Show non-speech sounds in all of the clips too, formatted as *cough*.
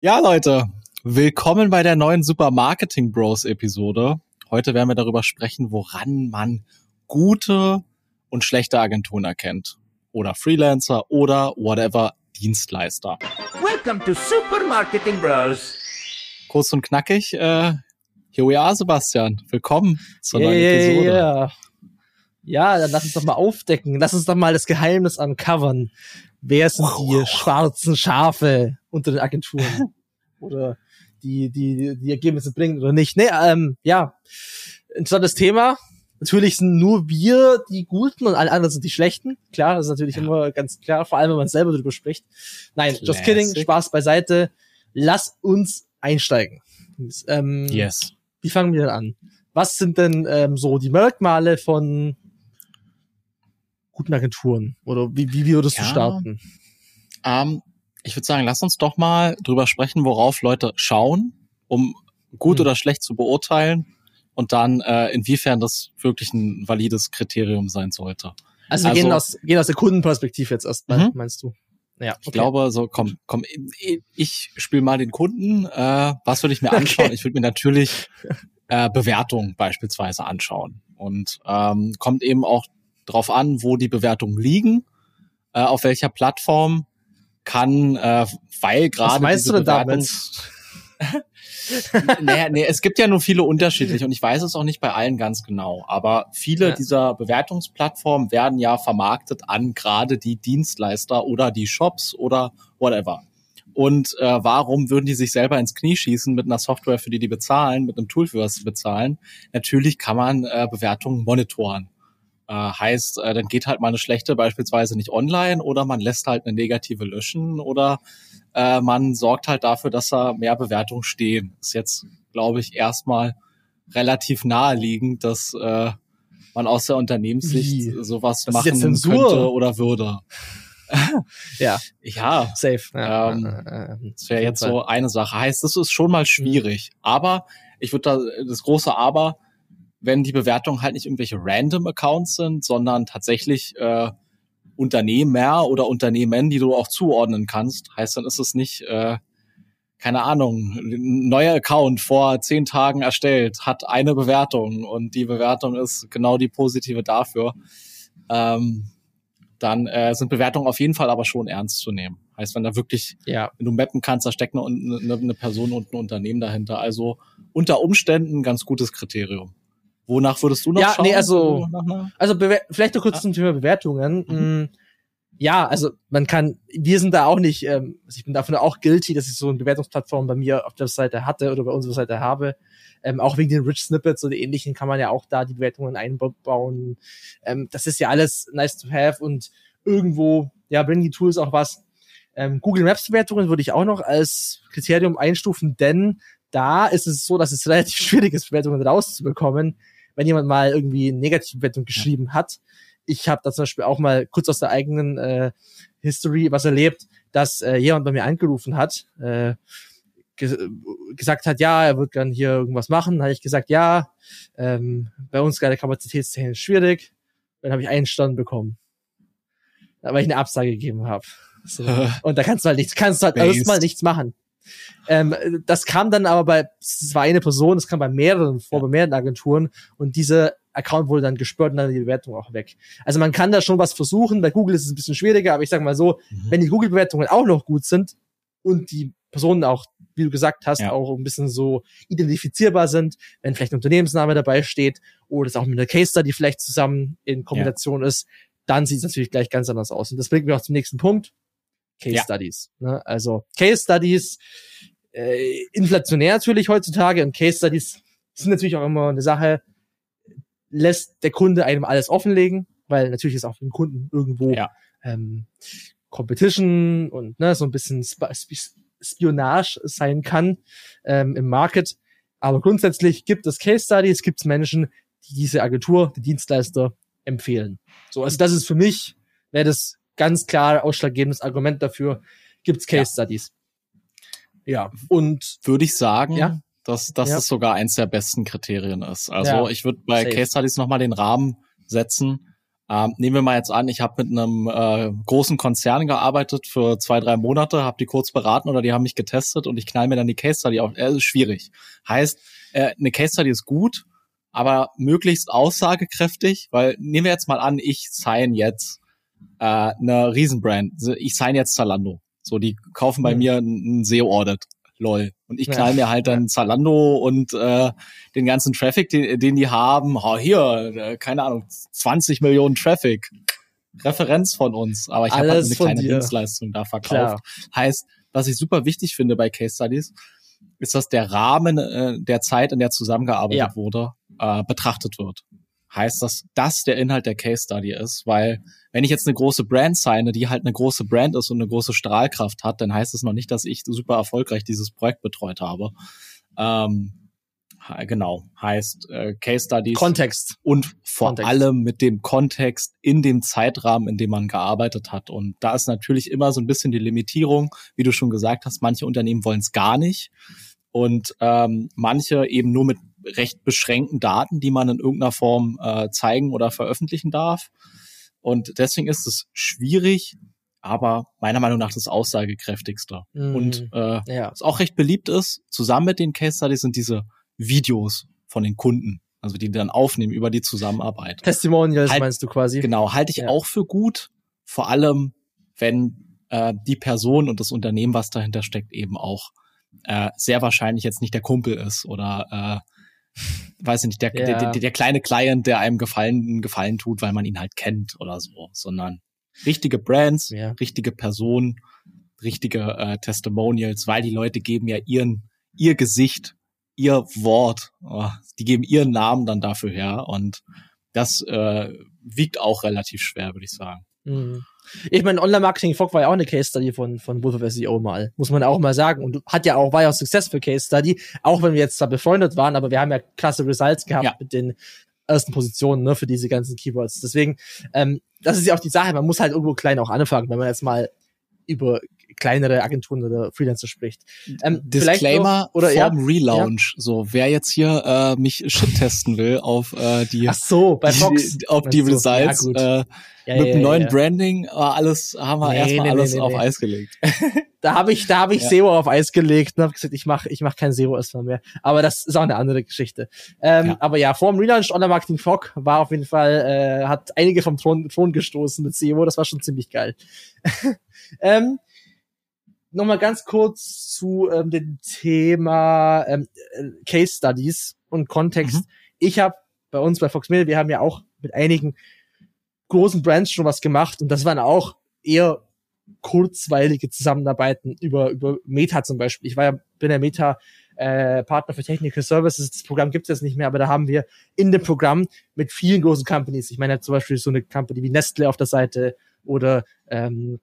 Ja, Leute, willkommen bei der neuen Super Marketing Bros Episode. Heute werden wir darüber sprechen, woran man gute und schlechte Agenturen erkennt. Oder Freelancer oder whatever Dienstleister. Welcome to Super Marketing Bros. Kurz und knackig, äh, here we are, Sebastian. Willkommen zur neuen Yeah, Episode. yeah. Ja, dann lass uns doch mal aufdecken. Lass uns doch mal das Geheimnis uncovern. Wer sind die schwarzen Schafe unter den Agenturen? *laughs* oder die, die, die Ergebnisse bringen oder nicht? Nee, ähm, ja. Interessantes Thema. Natürlich sind nur wir die Guten und alle anderen sind die Schlechten. Klar, das ist natürlich immer ganz klar, vor allem wenn man selber darüber spricht. Nein, just kidding, Classic. Spaß beiseite. Lass uns einsteigen. Ähm, Yes. wie fangen wir denn an? Was sind denn ähm, so die Merkmale von guten Agenturen? Oder wie, wie würdest Ja. du starten? Ähm, ich würde sagen, lass uns doch mal drüber sprechen, worauf Leute schauen, um gut Hm. oder schlecht zu beurteilen und dann äh, inwiefern das wirklich ein valides Kriterium sein sollte. Also wir Also- gehen, aus, gehen aus der Kundenperspektive jetzt erstmal, Mhm. meinst du? Ja, Ich glaube, so komm, komm, ich spiele mal den Kunden. Äh, was würde ich mir *laughs* anschauen? Okay. Ich würde mir natürlich äh, Bewertungen beispielsweise anschauen und ähm, kommt eben auch drauf an, wo die Bewertungen liegen, äh, auf welcher Plattform kann, äh, weil gerade Was meinst du denn damit? Naja, *laughs* nee, es gibt ja nur viele unterschiedliche und ich weiß es auch nicht bei allen ganz genau. Aber viele Ja. dieser Bewertungsplattformen werden ja vermarktet an gerade die Dienstleister oder die Shops oder whatever. Und äh, warum würden die sich selber ins Knie schießen mit einer Software, für die die bezahlen, mit einem Tool, für was sie bezahlen? Natürlich kann man äh, Bewertungen monitoren. Äh, heißt, äh, dann geht halt mal eine schlechte beispielsweise nicht online oder man lässt halt eine negative löschen oder äh, man sorgt halt dafür, dass da mehr Bewertungen stehen. Ist jetzt, glaube ich, erstmal relativ naheliegend, dass äh, man aus der Unternehmenssicht Wie? sowas Das machen könnte oder würde. *laughs* Ja, Ja, safe. Ja, Ähm, äh, äh, das wäre jetzt Fall. so eine Sache. Heißt, das ist schon mal schwierig. Aber ich würde da das große Aber, wenn die Bewertungen halt nicht irgendwelche random Accounts sind, sondern tatsächlich äh, Unternehmer oder Unternehmen, die du auch zuordnen kannst, heißt, dann ist es nicht, äh, keine Ahnung, ein neuer Account vor zehn Tagen erstellt, hat eine Bewertung und die Bewertung ist genau die positive dafür. Ähm, dann äh, sind Bewertungen auf jeden Fall aber schon ernst zu nehmen. Heißt, wenn da wirklich Ja, wenn du mappen kannst, da steckt eine, eine, eine Person und ein Unternehmen dahinter. Also unter Umständen ein ganz gutes Kriterium. Wonach würdest du noch Ja, schauen? nee, also- Also vielleicht noch kurz Ja. zum Thema Bewertungen. Mhm. Mm, Ja, also man kann, wir sind da auch nicht, ähm, also ich bin davon auch guilty, dass ich so eine Bewertungsplattform bei mir auf der Seite hatte oder bei unserer Seite habe. Ähm, auch wegen den Rich Snippets oder ähnlichen kann man ja auch da die Bewertungen einbauen. Ähm, das ist ja alles nice to have und irgendwo, ja, bringen die Tools auch was. Ähm, Google Maps Bewertungen würde ich auch noch als Kriterium einstufen, denn da ist es so, dass es relativ *laughs* schwierig ist, Bewertungen rauszubekommen, wenn jemand mal irgendwie eine negative Bewertung geschrieben hat. Ich habe da zum Beispiel auch mal kurz aus der eigenen äh, History was erlebt, dass äh, jemand bei mir angerufen hat, äh, ge gesagt hat, ja, er wird gern hier irgendwas machen. Dann habe ich gesagt, ja, ähm, bei uns gerade kapazitätstechnisch schwierig. Dann habe ich einen Stern bekommen. Weil ich eine Absage gegeben habe. So. *laughs* Und da kannst du halt nichts, kannst du halt erstmal nichts machen. Ähm, das kam dann aber bei, es war eine Person, das kam bei mehreren vor, bei mehreren Agenturen und dieser Account wurde dann gesperrt und dann die Bewertung auch weg. Also man kann da schon was versuchen, bei Google ist es ein bisschen schwieriger, aber ich sag mal so, Mhm. wenn die Google-Bewertungen auch noch gut sind und die Personen auch, wie du gesagt hast, Ja. auch ein bisschen so identifizierbar sind, wenn vielleicht ein Unternehmensname dabei steht oder es auch mit einer Case Study vielleicht zusammen in Kombination ist, dann sieht es natürlich gleich ganz anders aus. Und das bringt mich auch zum nächsten Punkt. Case Ja. Studies. Ne? Also Case Studies, äh, inflationär natürlich heutzutage und Case Studies sind natürlich auch immer eine Sache, lässt der Kunde einem alles offenlegen, weil natürlich ist auch für den Kunden irgendwo Ja. ähm, Competition und ne, so ein bisschen Sp Sp Spionage sein kann ähm, im Market. Aber grundsätzlich gibt es Case Studies, gibt es Menschen, die diese Agentur, die Dienstleister empfehlen. So, also das ist für mich, wäre das ganz klar ausschlaggebendes Argument dafür, gibt es Case Ja. Studies. Ja, und Würde ich sagen, Ja. dass, dass Ja. es sogar eins der besten Kriterien ist. Also Ja. ich würde bei Safe. Case Studies nochmal den Rahmen setzen. Ähm, nehmen wir mal jetzt an, ich habe mit einem äh, großen Konzern gearbeitet für zwei, drei Monate, habe die kurz beraten oder die haben mich getestet und ich knall mir dann die Case Study auf. Äh, ist schwierig. Heißt, äh, eine Case Study ist gut, aber möglichst aussagekräftig, weil nehmen wir jetzt mal an, ich sign jetzt äh, eine Riesenbrand. Ich sign jetzt Zalando. So, die kaufen bei mhm. mir ein SEO-Audit. Lol. Und ich knall ja. mir halt dann Zalando und äh, den ganzen Traffic, den, den die haben. Oh, hier, äh, keine Ahnung, 20 Millionen Traffic. Referenz von uns. Aber ich habe halt eine kleine dir. Dienstleistung da verkauft. Klar. Heißt, was ich super wichtig finde bei Case Studies, ist, dass der Rahmen äh, der Zeit, in der zusammengearbeitet ja. wurde, äh, betrachtet wird heißt dass das der Inhalt der Case Study ist, weil wenn ich jetzt eine große Brand signe, die halt eine große Brand ist und eine große Strahlkraft hat, dann heißt es noch nicht, dass ich super erfolgreich dieses Projekt betreut habe. Ähm, genau, heißt äh, Case Studies. Kontext. Und vor Kontext. allem mit dem Kontext in dem Zeitrahmen, in dem man gearbeitet hat. Und da ist natürlich immer so ein bisschen die Limitierung, wie du schon gesagt hast, manche Unternehmen wollen es gar nicht. Und ähm, manche eben nur mit recht beschränkten Daten, die man in irgendeiner Form äh, zeigen oder veröffentlichen darf. Und deswegen ist es schwierig, aber meiner Meinung nach das aussagekräftigste. Mhm. Und äh, ja. was auch recht beliebt ist, zusammen mit den Case Studies sind diese Videos von den Kunden, also die dann aufnehmen über die Zusammenarbeit. Testimonials halt, meinst du quasi? Genau, halte ich ja. auch für gut, vor allem wenn äh, die Person und das Unternehmen, was dahinter steckt, eben auch äh, sehr wahrscheinlich jetzt nicht der Kumpel ist oder äh, weiß ich nicht, der, ja. der, der, der, kleine Client, der einem Gefallen, Gefallen tut, weil man ihn halt kennt oder so, sondern richtige Brands, ja. richtige Personen, richtige äh, Testimonials, weil die Leute geben ja ihren, ihr Gesicht, ihr Wort, oh, die geben ihren Namen dann dafür her und das äh, wiegt auch relativ schwer, würde ich sagen. Mhm. Ich meine, Online-Marketing Fog war ja auch eine Case Study von, von Wolf of SEO mal. Muss man auch mal sagen. Und hat ja auch, war ja auch Successful Case Study. Auch wenn wir jetzt zwar befreundet waren, aber wir haben ja klasse Results gehabt ja. mit den ersten Positionen, ne, für diese ganzen Keywords. Deswegen, ähm, das ist ja auch die Sache. Man muss halt irgendwo klein auch anfangen, wenn man jetzt mal über kleinere Agenturen oder Freelancer spricht. Ähm, Disclaimer oder vorm ja, Relaunch. Ja. So, wer jetzt hier äh, mich shit testen will auf äh, die, Ach so, bei Fox. Die, auf die Results, ja, äh, ja, mit dem neuen Branding, alles haben wir nee, erstmal nee, alles nee, auf Eis gelegt. *laughs* *laughs* da habe ich, da habe ich. SEO auf Eis gelegt und habe gesagt, ich mache, ich mach kein SEO erstmal mehr. Aber das ist auch eine andere Geschichte. Ähm, Aber ja, vor dem Relaunch Online Marketing Fog war auf jeden Fall, äh, hat einige vom Thron, Thron gestoßen mit SEO. Das war schon ziemlich geil. *laughs* ähm, Nochmal ganz kurz zu ähm, dem Thema ähm, äh, Case Studies und Kontext. Mhm. Ich habe bei uns bei Fox Media, wir haben ja auch mit einigen großen Brands schon was gemacht und das waren auch eher kurzweilige Zusammenarbeiten über, über Meta zum Beispiel. Ich war ja, bin ja Meta äh, Partner für Technical Services. Das Programm gibt es jetzt nicht mehr, aber da haben wir in dem Programm mit vielen großen Companies, ich meine zum Beispiel so eine Company wie Nestle auf der Seite oder ähm,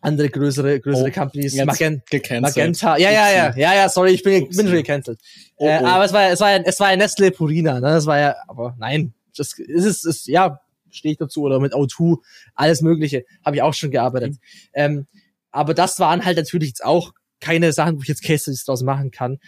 andere größere größere oh, Companies. Magent Magenta. ja ja ja. Ja ja sorry ich bin, bin schon gecancelt. Oh, äh, oh. aber es war es war es war ja Nestle Purina ne? Das war ja aber nein. Das ist es ist ja stehe ich dazu. Oder mit O2 alles mögliche. Habe ich auch schon gearbeitet. Mhm. ähm, aber das waren halt natürlich jetzt auch keine Sachen wo ich jetzt Case Studies draus machen kann.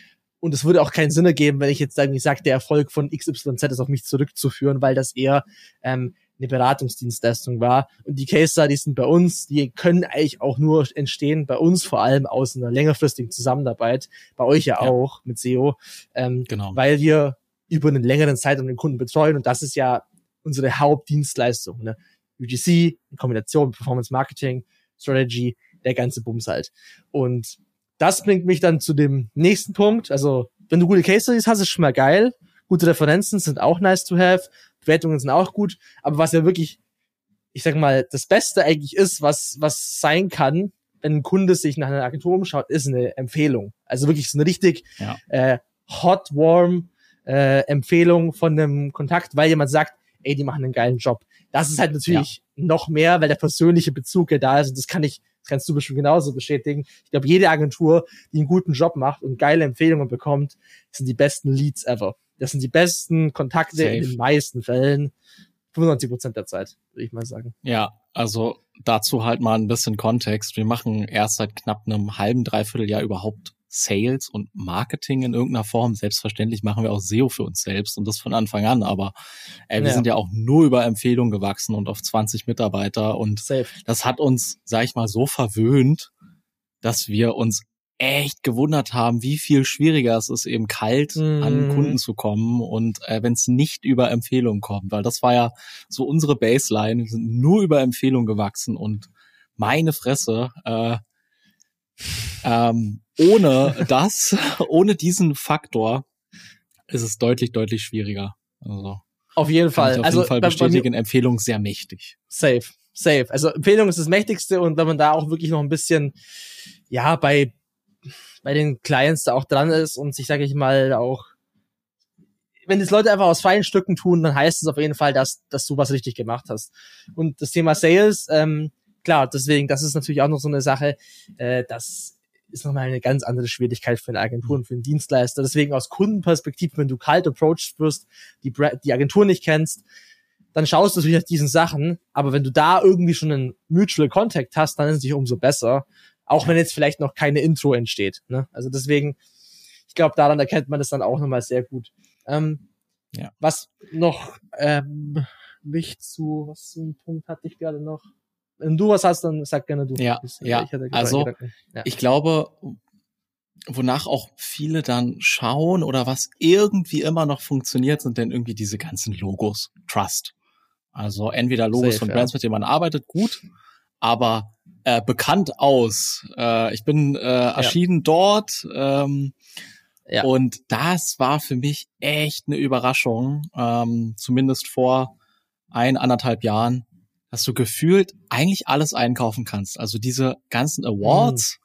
Und es würde auch keinen Sinn ergeben, wenn ich jetzt irgendwie sage, der Erfolg von XYZ ist auf mich zurückzuführen, weil das eher ähm, eine Beratungsdienstleistung war. Und die Case Studies sind bei uns, die können eigentlich auch nur entstehen, bei uns vor allem aus einer längerfristigen Zusammenarbeit, bei euch ja, ja. auch mit SEO, ähm, genau. weil wir über einen längeren Zeitraum den Kunden betreuen und das ist ja unsere Hauptdienstleistung. Ne? UGC in Kombination mit Performance Marketing, Strategy, der ganze Bums halt. Und das bringt mich dann zu dem nächsten Punkt. Also, wenn du gute Case Studies hast, ist schon mal geil. Gute Referenzen sind auch nice to have. Bewertungen sind auch gut. Aber was ja wirklich, ich sag mal, das Beste eigentlich ist, was, was sein kann, wenn ein Kunde sich nach einer Agentur umschaut, ist eine Empfehlung. Also wirklich so eine richtig ja. äh, hot, warm äh, Empfehlung von einem Kontakt, weil jemand sagt, ey, die machen einen geilen Job. Das ist halt natürlich ja. noch mehr, weil der persönliche Bezug ja da ist und das kann ich, das kannst du bestimmt genauso bestätigen. Ich glaube, jede Agentur, die einen guten Job macht und geile Empfehlungen bekommt, sind die besten Leads ever. Das sind die besten Kontakte Safe. in den meisten Fällen. 95 Prozent der Zeit, würde ich mal sagen. Ja, also dazu halt mal ein bisschen Kontext. Wir machen erst seit knapp einem halben, dreiviertel Jahr überhaupt Sales und Marketing in irgendeiner Form. Selbstverständlich machen wir auch SEO für uns selbst und das von Anfang an, aber äh, wir Ja. sind ja auch nur über Empfehlungen gewachsen und auf 20 Mitarbeiter und Safe. das hat uns, sag ich mal, so verwöhnt, dass wir uns echt gewundert haben, wie viel schwieriger es ist, eben kalt an Mhm. Kunden zu kommen und äh, wenn es nicht über Empfehlungen kommt, weil das war ja so unsere Baseline, wir sind nur über Empfehlungen gewachsen und meine Fresse, äh, ähm, ohne das, *laughs* ohne diesen Faktor ist es deutlich, deutlich schwieriger. Also Auf jeden Fall. auf also jeden Fall bestätigen, Empfehlung sehr mächtig. Safe, safe. Also Empfehlung ist das Mächtigste und wenn man da auch wirklich noch ein bisschen, ja, bei, bei den Clients da auch dran ist und sich, sage ich mal, auch, wenn das Leute einfach aus freien Stücken tun, dann heißt es auf jeden Fall, dass, dass du was richtig gemacht hast. Und das Thema Sales, ähm, klar, deswegen, das ist natürlich auch noch so eine Sache, äh, das ist nochmal eine ganz andere Schwierigkeit für eine Agentur und für einen Dienstleister. Deswegen aus Kundenperspektive, wenn du kalt approached wirst, die, die Agentur nicht kennst, dann schaust du natürlich nach diesen Sachen, aber wenn du da irgendwie schon einen Mutual Contact hast, dann ist es natürlich umso besser, auch wenn jetzt vielleicht noch keine Intro entsteht. Ne? Also deswegen, ich glaube, daran erkennt man das dann auch nochmal sehr gut. Ähm, Ja. Was noch ähm, mich zu, was für einen Punkt hatte ich gerade noch? Wenn du was hast, dann sag gerne du. Ja, Ich- ja, ich also, ja. Ich glaube, wonach auch viele dann schauen oder was irgendwie immer noch funktioniert, sind denn irgendwie diese ganzen Logos. Trust. Also entweder Logos Safe, von ja. Brands, mit denen man arbeitet, gut, aber äh, bekannt aus. Äh, ich bin äh, erschienen dort ähm, Ja. und das war für mich echt eine Überraschung, ähm, zumindest vor ein, anderthalb Jahren, dass du gefühlt eigentlich alles einkaufen kannst. Also diese ganzen Awards,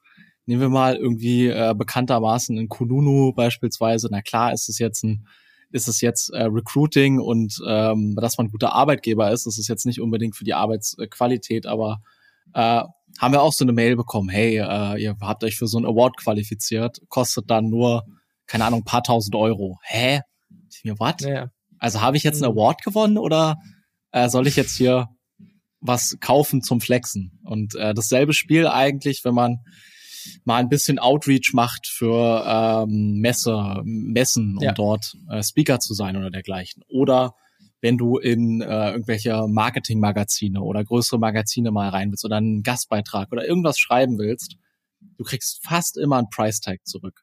nehmen wir mal irgendwie äh, bekanntermaßen in Kununu beispielsweise, na klar ist es jetzt ein ist es jetzt äh, Recruiting und ähm, dass man ein guter Arbeitgeber ist, das ist jetzt nicht unbedingt für die Arbeitsqualität, aber äh, haben wir auch so eine Mail bekommen, hey, äh, ihr habt euch für so einen Award qualifiziert, kostet dann nur, keine Ahnung, ein paar tausend Euro. Hä? Ich mir, what? Ja, ja. Also habe ich jetzt einen Mhm. Award gewonnen oder äh, soll ich jetzt hier was kaufen zum Flexen? Und äh, dasselbe Spiel eigentlich, wenn man mal ein bisschen Outreach macht für ähm, Messe, Messen, um Ja. dort äh, Speaker zu sein oder dergleichen. Oder wenn du in äh, irgendwelche Marketingmagazine oder größere Magazine mal rein willst oder einen Gastbeitrag oder irgendwas schreiben willst, du kriegst fast immer einen Price Tag zurück.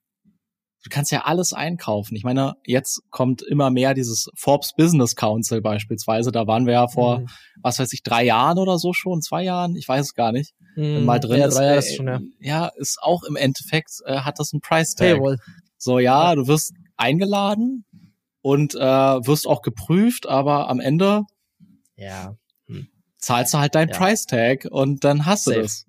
Du kannst ja alles einkaufen. Ich meine, jetzt kommt immer mehr dieses Forbes Business Council beispielsweise. Da waren wir ja vor, Mhm. was weiß ich, drei Jahren oder so schon, zwei Jahren, ich weiß es gar nicht. Mhm. mal drin ja, ist, drei Jahre äh, ist schon, ja. ja, ist auch im Endeffekt, äh, hat das einen Price Tag. Paywall. So, ja, du wirst eingeladen und äh, wirst auch geprüft, aber am Ende Ja. zahlst du halt dein Ja. Price Tag und dann hast du Safe. das.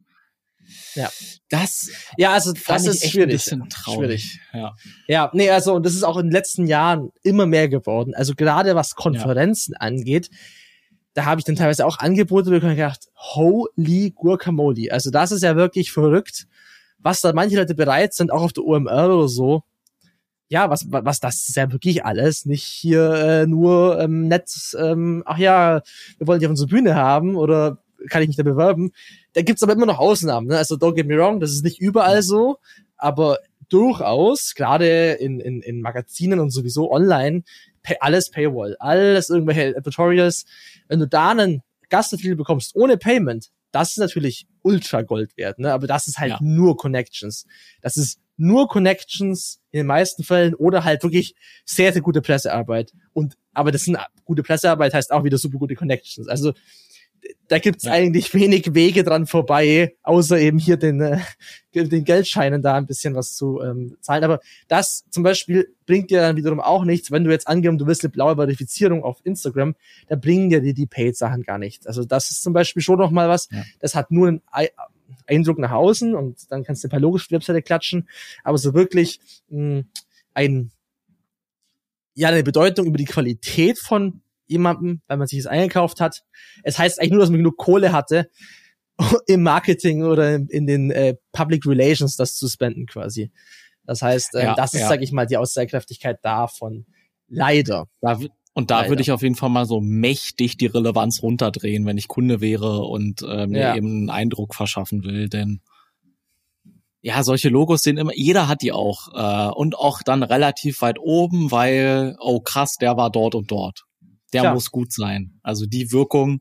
Ja. Das Ja, also das ist schwierig. ein bisschen traurig. Ja. Ja, nee, also und das ist auch in den letzten Jahren immer mehr geworden. Also gerade was Konferenzen angeht, da habe ich dann teilweise auch Angebote bekommen und gedacht, holy guacamole. Also das ist ja wirklich verrückt, was da manche Leute bereit sind, auch auf der OMR oder so. Ja, was, wa- was das ist ja wirklich alles, nicht hier äh, nur ähm, nett, ähm, ach ja, wir wollen dich auf unsere Bühne haben oder kann ich mich da bewerben. Da gibt's aber immer noch Ausnahmen. Ne? Also don't get me wrong, das ist nicht überall so, aber durchaus, gerade in, in, in Magazinen und sowieso online, pay, alles Paywall, alles irgendwelche Tutorials. Wenn du da einen Gastauftritt bekommst ohne Payment, das ist natürlich ultra Gold wert, ne? Aber das ist halt Ja. nur Connections. Das ist nur Connections in den meisten Fällen oder halt wirklich sehr, sehr gute Pressearbeit. Und aber das sind gute Pressearbeit heißt auch wieder super gute Connections. Also da gibt's Ja. eigentlich wenig Wege dran vorbei, außer eben hier den, äh, den Geldscheinen da ein bisschen was zu ähm, zahlen. Aber das zum Beispiel bringt dir dann wiederum auch nichts, wenn du jetzt angenommen, du willst eine blaue Verifizierung auf Instagram, da bringen dir die, die Paid-Sachen gar nichts. Also das ist zum Beispiel schon noch mal was, Ja. das hat nur einen Ei- Eindruck nach außen und dann kannst du ein paar die Webseite klatschen, aber so wirklich mh, ein ja eine Bedeutung über die Qualität von jemandem, weil man sich das eingekauft hat. Es heißt eigentlich nur, dass man genug Kohle hatte, *laughs* im Marketing oder in, den äh, Public Relations das zu spenden quasi. Das heißt, äh, Ja, das ist, ja. sag ich mal, die Aussagekräftigkeit davon. Leider. Da, und da Leider. würde ich auf jeden Fall mal so mächtig die Relevanz runterdrehen, wenn ich Kunde wäre und äh, mir Ja. eben einen Eindruck verschaffen will, denn ja, solche Logos sehen immer, jeder hat die auch. Äh, und auch dann relativ weit oben, weil, oh krass, der war dort und dort. Der Klar. muss gut sein. Also die Wirkung,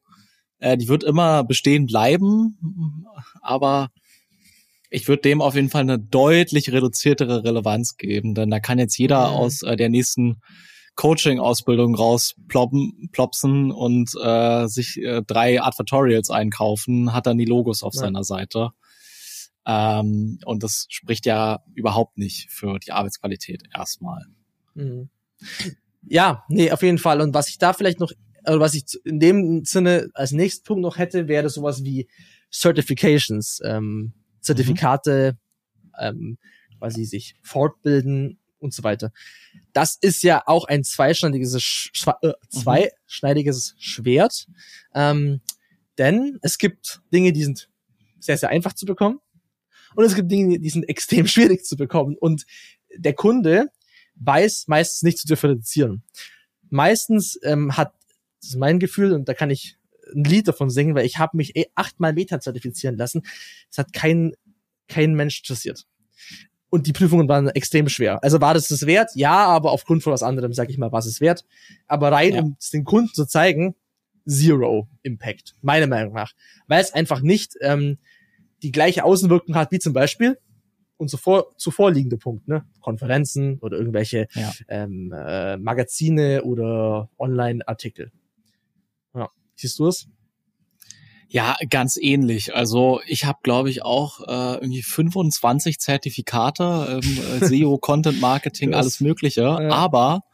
äh, die wird immer bestehen bleiben, aber ich würde dem auf jeden Fall eine deutlich reduziertere Relevanz geben, denn da kann jetzt jeder mhm. aus äh, der nächsten Coaching-Ausbildung rausploppen, plopsen und äh, sich äh, drei Advertorials einkaufen, hat dann die Logos auf ja. seiner Seite. Ähm, und das spricht ja überhaupt nicht für die Arbeitsqualität erstmal. Mhm. Ja, nee, auf jeden Fall. Und was ich da vielleicht noch, also was ich in dem Sinne als nächsten Punkt noch hätte, wäre sowas wie Certifications, ähm, Zertifikate, mhm. ähm, quasi sich fortbilden und so weiter. Das ist ja auch ein zweischneidiges, Sch äh, mhm. zweischneidiges Schwert, ähm, denn es gibt Dinge, die sind sehr, sehr einfach zu bekommen und es gibt Dinge, die sind extrem *laughs* schwierig zu bekommen. Und der Kunde weiß meistens nicht zu differenzieren. Meistens ähm, hat, das ist mein Gefühl, und da kann ich ein Lied davon singen, weil ich habe mich eh achtmal Meta zertifizieren lassen. Es hat kein, kein Mensch interessiert. Und die Prüfungen waren extrem schwer. Also war das das wert? Ja, aber aufgrund von was anderem, sag ich mal, was es wert. Aber rein, ja. um es den Kunden zu zeigen, zero Impact, meiner Meinung nach. Weil es einfach nicht ähm, die gleiche Außenwirkung hat wie zum Beispiel und zuvor, zuvor liegende Punkt, ne? Konferenzen oder irgendwelche ja. ähm, äh, Magazine oder Online-Artikel. Ja. Siehst du es? Ja, ganz ähnlich. Also ich habe, glaube ich, auch äh, irgendwie 25 Zertifikate, ähm, äh, *laughs* SEO, Content Marketing, alles Mögliche. Ja. Aber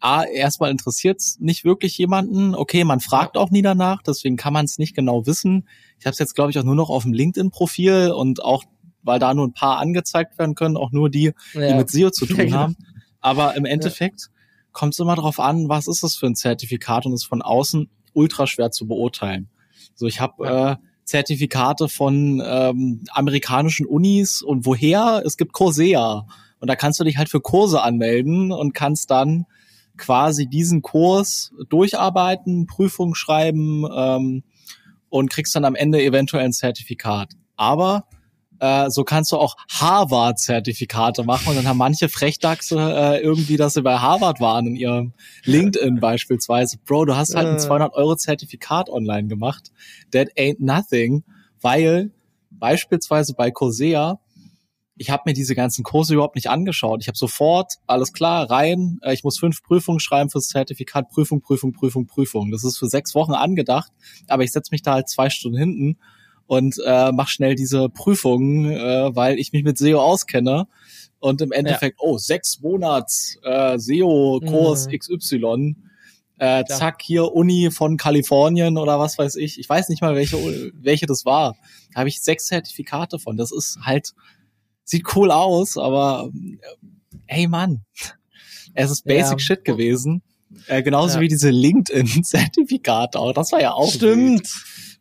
A, erstmal interessiert's nicht wirklich jemanden. Okay, man fragt auch nie danach, deswegen kann man es nicht genau wissen. Ich habe es jetzt, glaube ich, auch nur noch auf dem LinkedIn-Profil und auch, weil da nur ein paar angezeigt werden können, auch nur die, ja. die mit SEO zu *laughs* tun haben. Aber im Endeffekt ja. kommt es immer darauf an, was ist das für ein Zertifikat und ist von außen ultra schwer zu beurteilen. So, ich habe ja. äh, Zertifikate von ähm, amerikanischen Unis und woher? Es gibt Coursera. Und da kannst du dich halt für Kurse anmelden und kannst dann quasi diesen Kurs durcharbeiten, Prüfung schreiben ähm, und kriegst dann am Ende eventuell ein Zertifikat. Aber äh, so kannst du auch Harvard-Zertifikate machen und dann haben manche Frechdachse äh, irgendwie, dass sie bei Harvard waren in ihrem LinkedIn *laughs* beispielsweise. Bro, du hast halt ein 200 Euro Zertifikat online gemacht. That ain't nothing, weil beispielsweise bei Coursera ich habe mir diese ganzen Kurse überhaupt nicht angeschaut. Ich habe sofort, alles klar, rein, äh, ich muss fünf Prüfungen schreiben fürs Zertifikat, Prüfung, Prüfung, Prüfung, Prüfung. Das ist für sechs Wochen angedacht, aber ich setze mich da halt zwei Stunden hinten und äh, mach schnell diese Prüfungen, äh, weil ich mich mit SEO auskenne. Und im Endeffekt, ja. oh, sechs Monats äh, SEO-Kurs mhm. XY. Äh, zack, hier Uni von Kalifornien oder was weiß ich. Ich weiß nicht mal, welche, welche das war. Da habe ich sechs Zertifikate von. Das ist halt sieht cool aus, aber hey Mann, es ist Basic ja. Shit gewesen. Äh, genauso ja. wie diese LinkedIn-Zertifikate auch. Das war ja auch. Stimmt. So,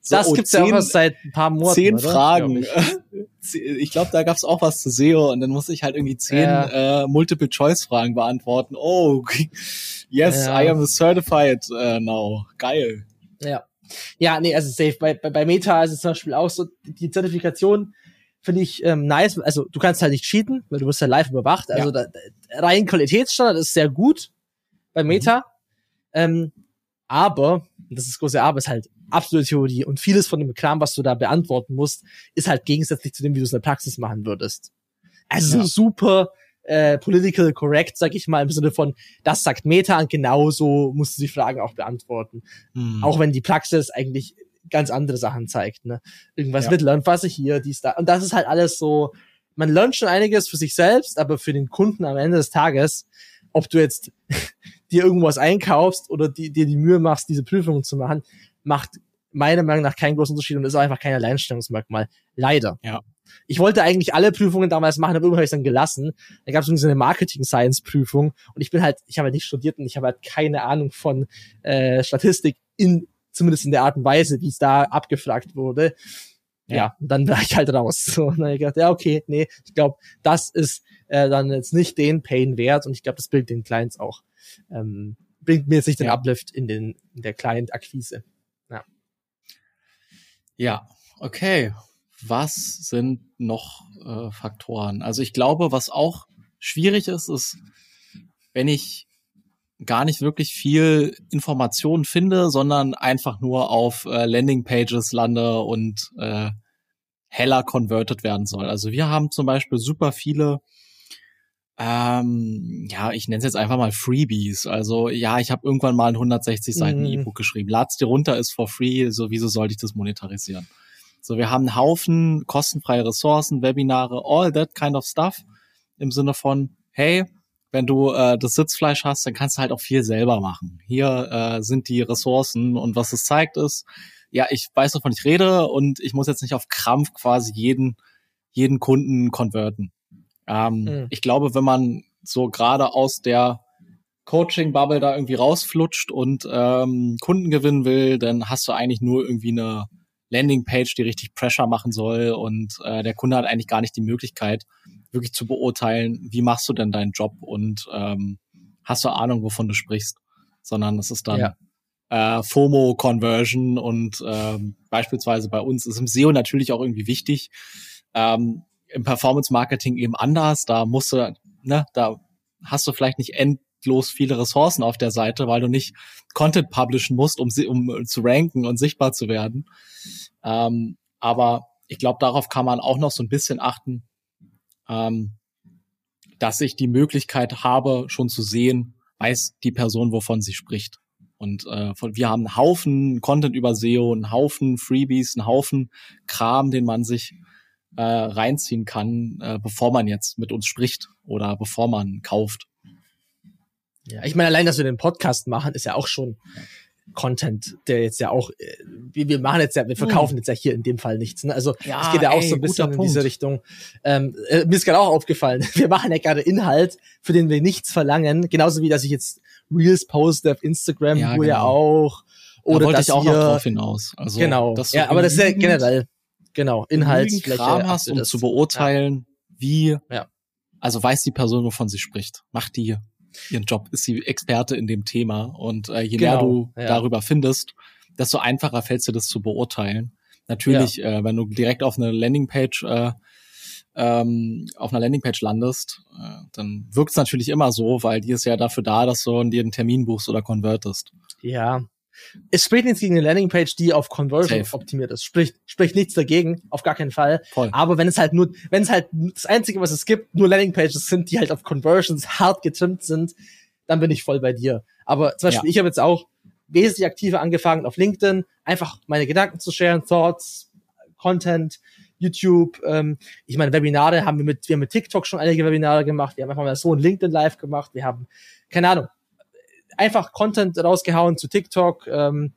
das oh, gibt's zehn, ja auch was seit ein paar Monaten. Zehn oder? Fragen. Ich, *laughs* ich glaube, da gab's auch was zu SEO und dann musste ich halt irgendwie zehn ja. äh, Multiple-Choice-Fragen beantworten. Oh, *laughs* yes, ja. I am certified uh, now. Geil. Ja. Ja, nee, also safe. Bei, bei, bei Meta ist es zum Beispiel auch so, die Zertifikation finde ich ähm, nice. Also du kannst halt nicht cheaten, weil du wirst ja live überwacht. Also ja. da, rein Qualitätsstandard ist sehr gut bei mhm. Meta. Mhm. Ähm, aber, das ist große Aber, ist halt absolute Theorie und vieles von dem Kram, was du da beantworten musst, ist halt gegensätzlich zu dem, wie du es in der Praxis machen würdest. Also ja. super äh, political correct, sag ich mal, im Sinne von, das sagt Meta und genauso musst du die Fragen auch beantworten. Mhm. Auch wenn die Praxis eigentlich ganz andere Sachen zeigt. Ne? Irgendwas ja. mit Lernphase hier, dies, da. Und das ist halt alles so, man lernt schon einiges für sich selbst, aber für den Kunden am Ende des Tages, ob du jetzt *laughs* dir irgendwas einkaufst oder die, dir die Mühe machst, diese Prüfungen zu machen, macht meiner Meinung nach keinen großen Unterschied und ist einfach kein Alleinstellungsmerkmal. Leider. Ja. Ich wollte eigentlich alle Prüfungen damals machen, aber irgendwann habe ich dann gelassen. Da gab es so eine Marketing-Science-Prüfung und ich bin halt, ich habe halt nicht studiert und ich habe halt keine Ahnung von äh, Statistik in zumindest in der Art und Weise, wie es da abgefragt wurde. Ja, ja dann war ich halt raus. So, und dann habe ich gedacht, ja, okay, nee, ich glaube, das ist äh, dann jetzt nicht den Pain wert und ich glaube, das bringt den Clients auch. Ähm, bringt mir jetzt nicht den ja. Uplift in, den, in der Client-Akquise. Ja. Okay. was sind noch äh, Faktoren? Also ich glaube, was auch schwierig ist, ist, wenn ich gar nicht wirklich viel Informationen finde, sondern einfach nur auf äh, Landingpages lande und äh, heller converted werden soll. Also wir haben zum Beispiel super viele ähm, ja, ich nenne es jetzt einfach mal Freebies. Also ja, ich habe irgendwann mal ein 160 Seiten mhm. E-Book geschrieben. Lad's dir runter, ist for free. So wieso sollte ich das monetarisieren? So, wir haben einen Haufen kostenfreie Ressourcen, Webinare, all that kind of stuff. Im Sinne von, hey, wenn du äh, das Sitzfleisch hast, dann kannst du halt auch viel selber machen. Hier äh, sind die Ressourcen und was es zeigt ist, ja, ich weiß, wovon ich rede und ich muss jetzt nicht auf Krampf quasi jeden, jeden Kunden konverten. Ähm, mhm. Ich glaube, wenn man so gerade aus der Coaching-Bubble da irgendwie rausflutscht und ähm, Kunden gewinnen will, dann hast du eigentlich nur irgendwie eine Landingpage, die richtig Pressure machen soll und äh, der Kunde hat eigentlich gar nicht die Möglichkeit, wirklich zu beurteilen, wie machst du denn deinen Job und ähm, hast du Ahnung, wovon du sprichst, sondern es ist dann ja. äh, FOMO-Conversion und ähm, beispielsweise bei uns ist im SEO natürlich auch irgendwie wichtig, ähm, im Performance Marketing eben anders. Da musst du, ne, da hast du vielleicht nicht endlos viele Ressourcen auf der Seite, weil du nicht Content publishen musst, um, um zu ranken und sichtbar zu werden. Ähm, aber ich glaube, darauf kann man auch noch so ein bisschen achten, ähm, dass ich die Möglichkeit habe, schon zu sehen, weiß die Person, wovon sie spricht. Und äh, von, wir haben einen Haufen Content über SEO, einen Haufen Freebies, einen Haufen Kram, den man sich äh, reinziehen kann, äh, bevor man jetzt mit uns spricht oder bevor man kauft. Ja, ich meine, allein, dass wir den Podcast machen, ist ja auch schon Content, der jetzt ja auch, äh, wir, wir machen jetzt ja, wir verkaufen hm. jetzt ja hier in dem Fall nichts. Ne? Also ja, es geht ja auch ey, so ein bisschen in diese Richtung. Ähm, äh, mir ist gerade auch aufgefallen, *laughs* wir machen ja gerade Inhalt, für den wir nichts verlangen, genauso wie dass ich jetzt Reels poste auf Instagram, ja, wo genau. ja auch oder da dass ich auch noch drauf hinaus. Also, genau. ja, aber das ist ja generell Genau, Inhaltsfläche. Kram hast, um zu beurteilen, ja. wie, ja. also weiß die Person, wovon sie spricht. Macht die ihren Job, ist sie Experte in dem Thema. Und äh, je genau, mehr du ja. darüber findest, desto einfacher fällt es dir das zu beurteilen. Natürlich, äh, wenn du direkt auf eine Landingpage äh, ähm, auf einer Landingpage landest, äh, dann wirkt es natürlich immer so, weil die ist ja dafür da, dass du dir einen Termin buchst oder konvertest. Ja, es spricht nichts gegen eine Landingpage, die auf Conversion Safe. optimiert ist. Spricht, spricht nichts dagegen, auf gar keinen Fall. Voll. Aber wenn es halt nur, wenn es halt das Einzige, was es gibt, nur Landingpages sind, die halt auf Conversions hart getrimmt sind, dann bin ich voll bei dir. Aber zum Beispiel, ja. ich habe jetzt auch wesentlich aktiver angefangen auf LinkedIn, einfach meine Gedanken zu sharen, Thoughts, Content, YouTube, ähm, ich meine, Webinare haben wir mit, wir haben mit TikTok schon einige Webinare gemacht, wir haben einfach mal so ein LinkedIn Live gemacht, wir haben, keine Ahnung, einfach Content rausgehauen zu TikTok ähm,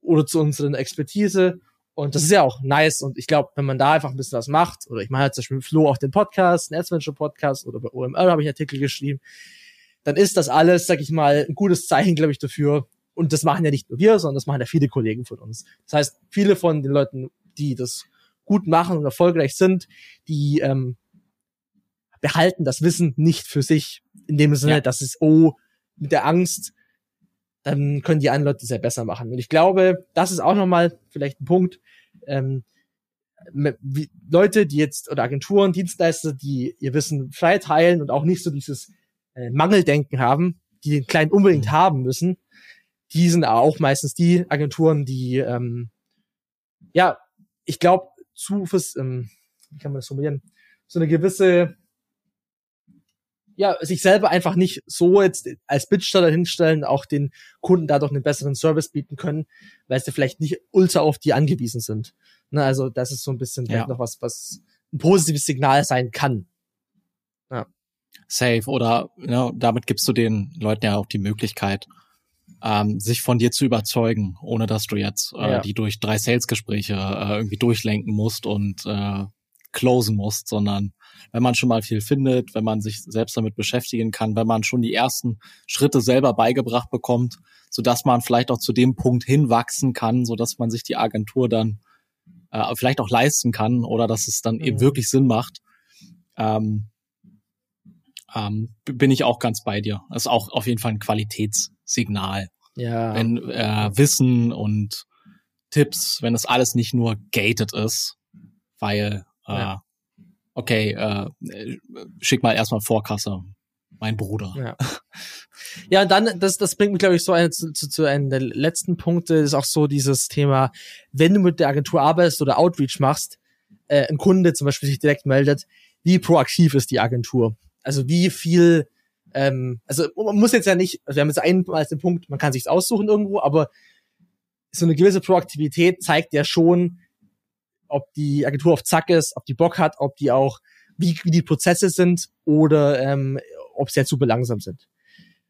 oder zu unseren Expertise. Und das ist ja auch nice. Und ich glaube, wenn man da einfach ein bisschen was macht, oder ich mache halt zum Beispiel mit Flo auch den Podcast, den Adventure Podcast oder bei OMR habe ich Artikel geschrieben, dann ist das alles, sag ich mal, ein gutes Zeichen, glaube ich, dafür. Und das machen ja nicht nur wir, sondern das machen ja viele Kollegen von uns. Das heißt, viele von den Leuten, die das gut machen und erfolgreich sind, die ähm, behalten das Wissen nicht für sich. In dem Sinne, ja. dass es, oh, mit der Angst, dann können die anderen Leute es ja besser machen. Und ich glaube, das ist auch nochmal vielleicht ein Punkt. Ähm, wie, Leute, die jetzt, oder Agenturen, Dienstleister, die ihr Wissen frei teilen und auch nicht so dieses äh, Mangeldenken haben, die den Client unbedingt mhm. haben müssen, die sind auch meistens die Agenturen, die, ähm, ja, ich glaube, zu, fürs, ähm, wie kann man das formulieren, so eine gewisse ja, sich selber einfach nicht so jetzt als Bittsteller hinstellen, auch den Kunden dadurch einen besseren Service bieten können, weil sie vielleicht nicht ultra auf die angewiesen sind. Ne, also das ist so ein bisschen ja. noch was, was ein positives Signal sein kann. Ja. Safe. Oder ja, damit gibst du den Leuten ja auch die Möglichkeit, ähm, sich von dir zu überzeugen, ohne dass du jetzt äh, ja. die durch drei Sales-Gespräche äh, irgendwie durchlenken musst und äh, closen musst, sondern wenn man schon mal viel findet, wenn man sich selbst damit beschäftigen kann, wenn man schon die ersten Schritte selber beigebracht bekommt, so dass man vielleicht auch zu dem Punkt hinwachsen kann, so dass man sich die Agentur dann äh, vielleicht auch leisten kann oder dass es dann mhm. eben wirklich Sinn macht. Ähm, ähm, bin ich auch ganz bei dir. Das ist auch auf jeden Fall ein Qualitätssignal. Ja. Wenn äh, Wissen und Tipps, wenn es alles nicht nur gated ist, weil, äh, Ja. okay, äh, schick mal erstmal Vorkasse, mein Bruder. Ja. Ja, und dann, das, das bringt mich, glaube ich, so ein, zu, zu, zu einem der letzten Punkte, ist auch so dieses Thema, wenn du mit der Agentur arbeitest oder Outreach machst, äh, ein Kunde zum Beispiel sich direkt meldet, wie proaktiv ist die Agentur? Also wie viel, ähm, also man muss jetzt ja nicht, also wir haben jetzt einen als den Punkt, man kann sich's aussuchen irgendwo, aber so eine gewisse Proaktivität zeigt ja schon, ob die Agentur auf Zack ist, ob die Bock hat, ob die auch, wie, wie die Prozesse sind oder ähm, ob sie halt super langsam sind.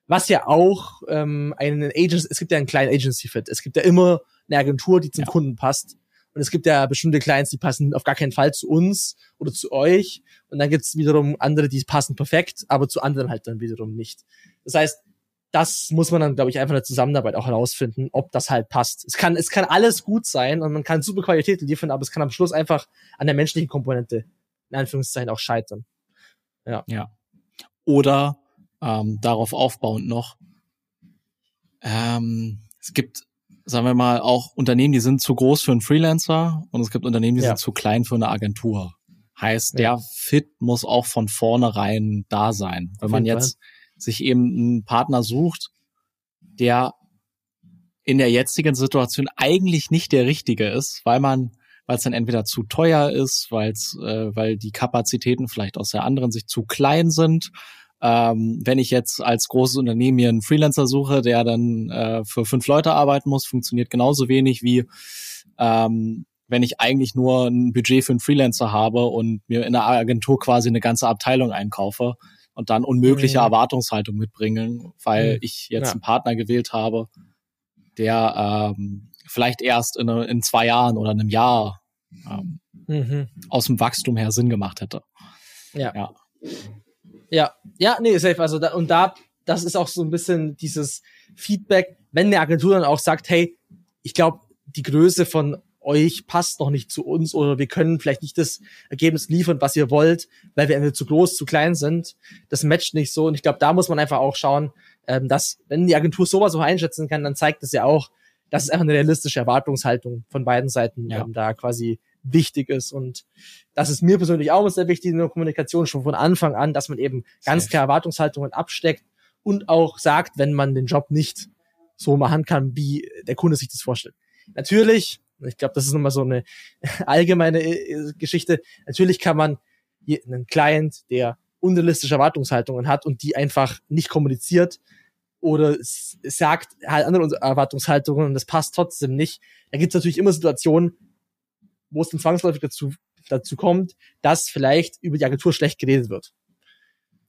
Was ja auch ähm, einen Agent, es gibt ja einen kleinen Agency-Fit. Es gibt ja immer eine Agentur, die zum Ja. Kunden passt. Und es gibt ja bestimmte Clients, die passen auf gar keinen Fall zu uns oder zu euch. Und dann gibt's wiederum andere, die passen perfekt, aber zu anderen halt dann wiederum nicht. Das heißt, das muss man dann, glaube ich, einfach in der Zusammenarbeit auch herausfinden, ob das halt passt. Es kann, es kann alles gut sein und man kann super Qualität liefern, aber es kann am Schluss einfach an der menschlichen Komponente, in Anführungszeichen, auch scheitern. Oder ähm, darauf aufbauend noch, ähm, es gibt, sagen wir mal, auch Unternehmen, die sind zu groß für einen Freelancer und es gibt Unternehmen, die Ja. sind zu klein für eine Agentur. Heißt, Ja. der Fit muss auch von vornherein da sein. Wenn man jetzt sich eben einen Partner sucht, der in der jetzigen Situation eigentlich nicht der richtige ist, weil man, weil es dann entweder zu teuer ist, weil es, äh, weil die Kapazitäten vielleicht aus der anderen Sicht zu klein sind. Ähm, wenn ich jetzt als großes Unternehmen mir einen Freelancer suche, der dann äh, für fünf Leute arbeiten muss, funktioniert genauso wenig wie ähm, wenn ich eigentlich nur ein Budget für einen Freelancer habe und mir in der Agentur quasi eine ganze Abteilung einkaufe und dann unmögliche Mhm. Erwartungshaltung mitbringen, weil Mhm. ich jetzt Ja. einen Partner gewählt habe, der ähm, vielleicht erst in, in zwei Jahren oder einem Jahr ähm, Mhm. aus dem Wachstum her Sinn gemacht hätte. Ja. Ja. Ja, ja, nee, safe. Also da, und da, das ist auch so ein bisschen dieses Feedback, wenn eine Agentur dann auch sagt, hey, ich glaube, die Größe von euch passt noch nicht zu uns oder wir können vielleicht nicht das Ergebnis liefern, was ihr wollt, weil wir entweder zu groß, zu klein sind. Das matcht nicht so. Und ich glaube, da muss man einfach auch schauen, ähm, dass, wenn die Agentur sowas so einschätzen kann, dann zeigt es ja auch, dass es einfach eine realistische Erwartungshaltung von beiden Seiten Ja. ähm, da quasi wichtig ist. Und das ist mir persönlich auch sehr wichtig in der Kommunikation schon von Anfang an, dass man eben ganz klar Erwartungshaltungen absteckt und auch sagt, wenn man den Job nicht so machen kann, wie der Kunde sich das vorstellt. Natürlich, ich glaube, das ist nochmal so eine *laughs* allgemeine äh, Geschichte, natürlich kann man einen Client, der unrealistische Erwartungshaltungen hat und die einfach nicht kommuniziert oder sagt halt andere Erwartungshaltungen und das passt trotzdem nicht. Da gibt es natürlich immer Situationen, wo es dann zwangsläufig dazu, dazu kommt, dass vielleicht über die Agentur schlecht geredet wird.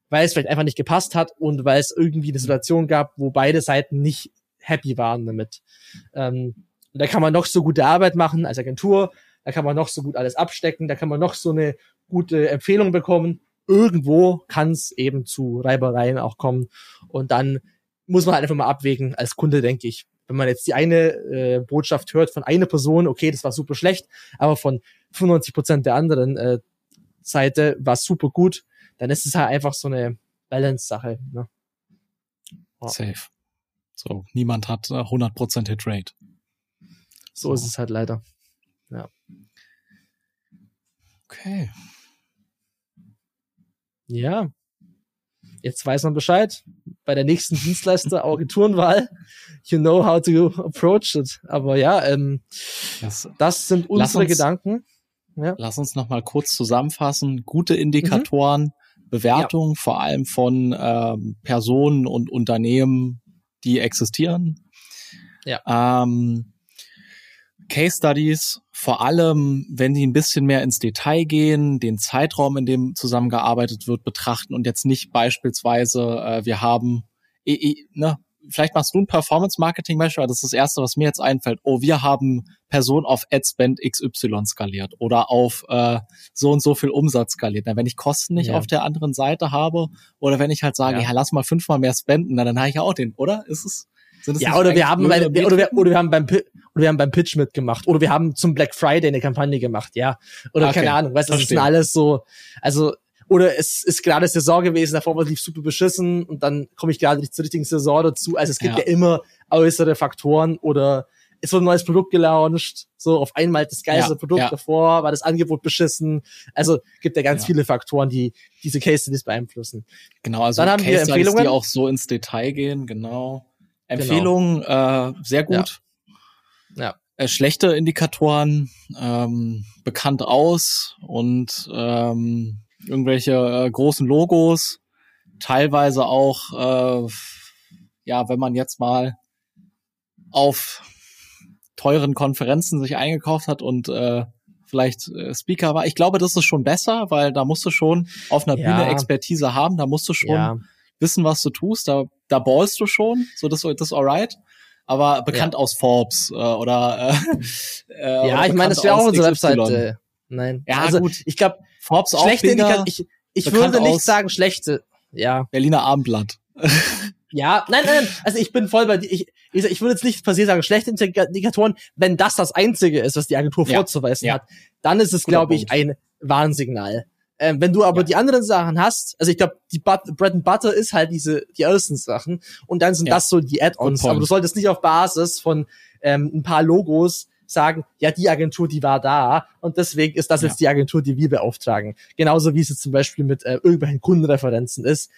Weil es vielleicht einfach nicht gepasst hat und weil es irgendwie eine Situation gab, wo beide Seiten nicht happy waren damit. Ähm, da kann man noch so gute Arbeit machen als Agentur, da kann man noch so gut alles abstecken, da kann man noch so eine gute Empfehlung bekommen. Irgendwo kann es eben zu Reibereien auch kommen. Und dann muss man halt einfach mal abwägen, als Kunde, denke ich. Wenn man jetzt die eine äh, Botschaft hört von einer Person, okay, das war super schlecht, aber von 95 Prozent der anderen äh, Seite war super gut, dann ist es halt einfach so eine Balance-Sache. Ne? Ja. Safe. So, niemand hat äh, 100% Hitrate. So ist es halt leider. Okay. Ja. Jetzt weiß man Bescheid. Bei der nächsten Dienstleister *laughs* Agenturenwahl, you know how to approach it. Aber ja, ähm, Das, das sind unsere uns- Gedanken. lass uns noch mal kurz zusammenfassen. Gute Indikatoren, Bewertungen vor allem von ähm, Personen und Unternehmen, die existieren. Ja. Ähm, Case Studies, vor allem, wenn die ein bisschen mehr ins Detail gehen, den Zeitraum, in dem zusammengearbeitet wird, betrachten und jetzt nicht beispielsweise, äh, wir haben, eh, eh, ne, vielleicht machst du ein Performance-Marketing-Beispiel, das ist das Erste, was mir jetzt einfällt. Oh, wir haben Person auf Adspend XY skaliert oder auf äh, so und so viel Umsatz skaliert. Na, wenn ich Kosten nicht Ja. auf der anderen Seite habe oder wenn ich halt sage, Ja. ja, lass mal fünfmal mehr spenden, na, dann habe ich ja auch den, oder? Ist es? Es Ja, oder wir haben, bei, oder, wir, oder wir haben beim oder wir haben beim Pitch mitgemacht oder wir haben zum Black Friday eine Kampagne gemacht, ja. Oder Okay, keine Ahnung, weißt du, das sind alles so, also oder es ist gerade Saison gewesen, davor war es lief super beschissen und dann komme ich gerade nicht zur richtigen Saison dazu. Also es gibt Ja. ja, immer äußere Faktoren oder ist so ein neues Produkt gelauncht, so auf einmal das geilste Ja, Produkt ja. davor, war das Angebot beschissen. Also gibt ja ganz Ja. viele Faktoren, die diese Case Studies beeinflussen. Genau, also Dann haben wir Case Studies, Empfehlungen. die auch so ins Detail gehen, genau. Empfehlungen, äh, sehr gut. Ja. Äh, schlechte Indikatoren, ähm, bekannt aus und ähm, irgendwelche äh, großen Logos, teilweise auch, äh, ja, wenn man jetzt mal auf teuren Konferenzen sich eingekauft hat und äh, vielleicht äh, Speaker war. Ich glaube, das ist schon besser, weil da musst du schon auf einer Ja. Bühne Expertise haben, da musst du schon Ja, wissen, was du tust, da, da ballst du schon, so das, das ist alright. Aber bekannt aus Forbes äh, oder äh, *laughs* äh, ja oder ich meine, das wäre auch unsere XY. Webseite. Nein. Ja, also, gut. Ich glaube, Forbes auch schlechte Indikatoren. Ich, ich würde nicht sagen schlechte. Ja, Berliner Abendblatt. ja, nein, nein, nein. Also ich bin voll bei dir. Ich, ich, ich würde jetzt nicht per se sagen schlechte Indika- Indikatoren, wenn das das einzige ist, was die Agentur Ja, vorzuweisen ja. hat, dann ist es, glaube ich, ein Warnsignal. Ähm, wenn du aber Ja. die anderen Sachen hast, also ich glaube, die But Bread and Butter ist halt diese die ersten Sachen und dann sind Ja. das so die Add-ons. Aber du solltest nicht auf Basis von ähm, ein paar Logos sagen, ja, die Agentur, die war da und deswegen ist das Ja. jetzt die Agentur, die wir beauftragen. Genauso wie es jetzt zum Beispiel mit äh, irgendwelchen Kundenreferenzen ist,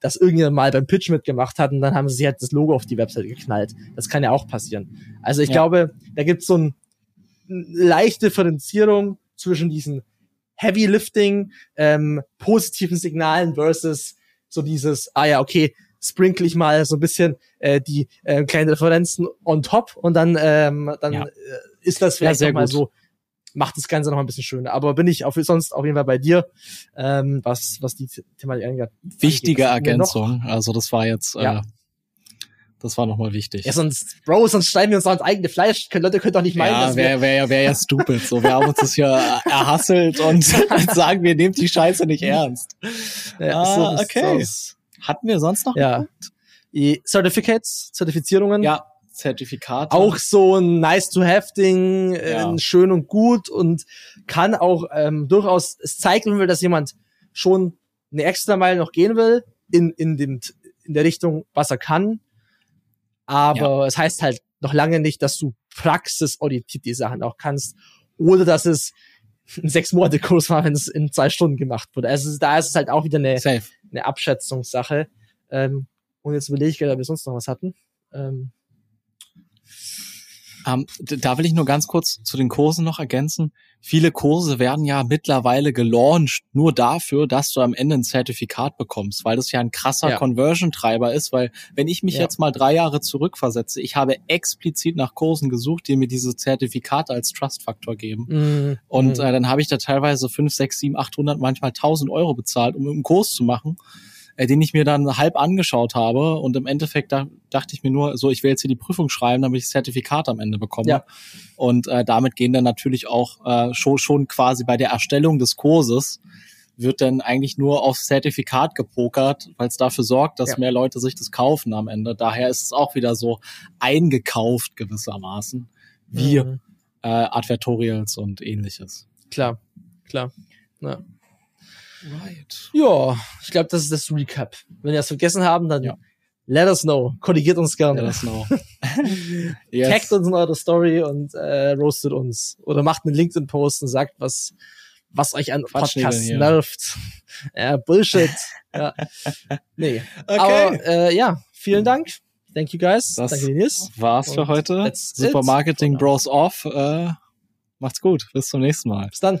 dass irgendjemand mal beim Pitch mitgemacht hat und dann haben sie halt das Logo auf die Website geknallt. Das kann ja auch passieren. Also ich Ja. glaube, da gibt es so ein, eine leichte Differenzierung zwischen diesen Heavy Lifting, ähm, positiven Signalen versus so dieses, ah ja, okay, sprinkle ich mal so ein bisschen äh, die äh, kleinen Referenzen on top und dann, ähm, dann Ja. äh, ist das Ja, vielleicht sehr noch mal gut. so, macht das Ganze noch mal ein bisschen schöner. Aber bin ich auf, sonst auf jeden Fall bei dir, ähm, was, was die Thematik angeht. Wichtige? Ergänzung. Also das war jetzt, Ja. Äh, das war nochmal wichtig. Ja, sonst, Bro, sonst schreiben wir uns auch ins eigene Fleisch. Leute können doch nicht meinen, ja, dass wir wäre wär, ja- wär ja stupid. So, wir haben uns das hier erhasselt und *laughs* *laughs* sagen, wir nehmen die Scheiße nicht ernst. Ja, Ah, so okay. so Hatten wir sonst noch? Ja. Certificates, Zertifizierungen. Ja, Zertifikate. Auch so ein nice-to-have-Ding, äh, Ja. schön und gut und kann auch ähm, durchaus, es zeigt will, dass jemand schon eine extra Meile noch gehen will in, in, dem, in der Richtung, was er kann. Aber es heißt halt noch lange nicht, dass du praxisorientiert die Sachen auch kannst oder dass es ein sechs Monate Kurs war, wenn es in zwei Stunden gemacht wurde. Also da ist es halt auch wieder eine, Safe. eine Abschätzungssache. Ähm, und jetzt überlege ich gerade, ob wir sonst noch was hatten. Ähm, Ähm, da will ich nur ganz kurz zu den Kursen noch ergänzen. Viele Kurse werden ja mittlerweile gelauncht nur dafür, dass du am Ende ein Zertifikat bekommst, weil das ja ein krasser Ja. Conversion-Treiber ist, weil wenn ich mich Ja. jetzt mal drei Jahre zurückversetze, ich habe explizit nach Kursen gesucht, die mir diese Zertifikate als Trust-Faktor geben. mh, Und mh. äh, dann habe ich da teilweise 5, 6, 7, 800, manchmal 1000 Euro bezahlt, um einen Kurs zu machen, äh, den ich mir dann halb angeschaut habe. Und im Endeffekt da, dachte ich mir nur, so, ich will jetzt hier die Prüfung schreiben, damit ich das Zertifikat am Ende bekomme. Ja. Und äh, damit gehen dann natürlich auch äh, schon, schon quasi bei der Erstellung des Kurses wird dann eigentlich nur aufs Zertifikat gepokert, weil es dafür sorgt, dass Ja. mehr Leute sich das kaufen am Ende. Daher ist es auch wieder so eingekauft gewissermaßen, wie Mhm. äh, Advertorials und ähnliches. Klar, klar. Ja. Right. Ja, ich glaube, das ist das Recap. Wenn wir das vergessen haben, dann Ja. let us know. Korrigiert uns gerne. Let us know. *laughs* Taggt uns in eure Story und äh, roastet uns. Oder macht einen LinkedIn-Post und sagt, was, was euch an Quatschnägeln Podcasts hier. nervt. Ja, Bullshit. ja. Nee. Okay. Aber äh, ja, vielen Dank. Thank you guys. Das Danke Nils. war's für Und heute. that's it. Supermarketing Bros off. Äh, macht's gut. Bis zum nächsten Mal. Bis dann.